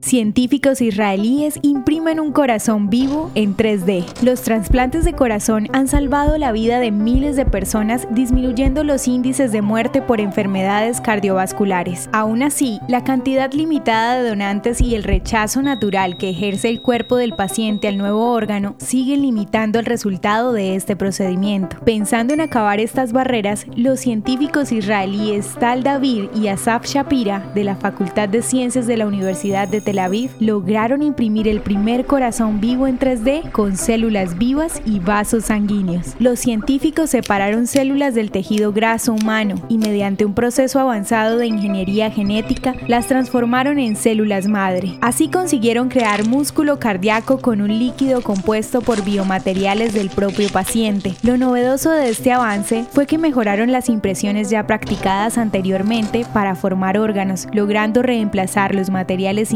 Científicos israelíes imprimen un corazón vivo en 3D. Los trasplantes de corazón han salvado la vida de miles de personas, disminuyendo los índices de muerte por enfermedades cardiovasculares. Aún así, la cantidad limitada de donantes y el rechazo natural que ejerce el cuerpo del paciente al nuevo órgano siguen limitando el resultado de este procedimiento. Pensando en acabar estas barreras, los científicos israelíes Tal David y Asaf Shapira de la Facultad de Ciencias de la Universidad de Tel Tel Aviv lograron imprimir el primer corazón vivo en 3D con células vivas y vasos sanguíneos. Los científicos separaron células del tejido graso humano y mediante un proceso avanzado de ingeniería genética las transformaron en células madre. Así consiguieron crear músculo cardíaco con un líquido compuesto por biomateriales del propio paciente. Lo novedoso de este avance fue que mejoraron las impresiones ya practicadas anteriormente para formar órganos, logrando reemplazar los materiales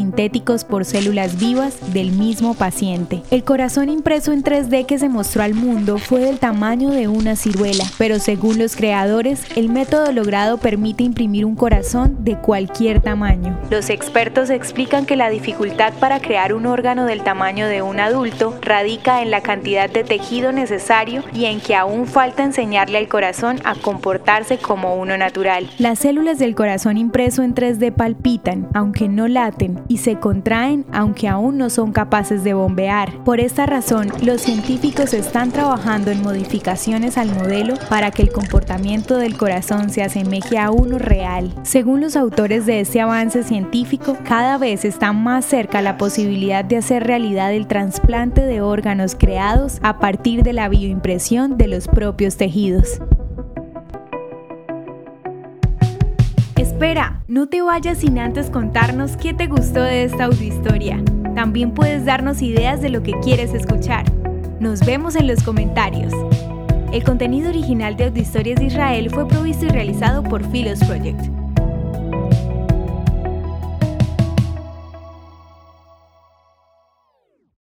por células vivas del mismo paciente. El corazón impreso en 3D que se mostró al mundo fue del tamaño de una ciruela, pero según los creadores, el método logrado permite imprimir un corazón de cualquier tamaño. Los expertos explican que la dificultad para crear un órgano del tamaño de un adulto radica en la cantidad de tejido necesario y en que aún falta enseñarle al corazón a comportarse como uno natural. Las células del corazón impreso en 3D palpitan, aunque no laten, y se contraen aunque aún no son capaces de bombear. Por esta razón, los científicos están trabajando en modificaciones al modelo para que el comportamiento del corazón se asemeje a uno real. Según los autores de este avance científico, cada vez está más cerca la posibilidad de hacer realidad el trasplante de órganos creados a partir de la bioimpresión de los propios tejidos. Espera, no te vayas sin antes contarnos qué te gustó de esta audiohistoria. También puedes darnos ideas de lo que quieres escuchar. Nos vemos en los comentarios. El contenido original de Audiohistorias de Israel fue provisto y realizado por Philos Project.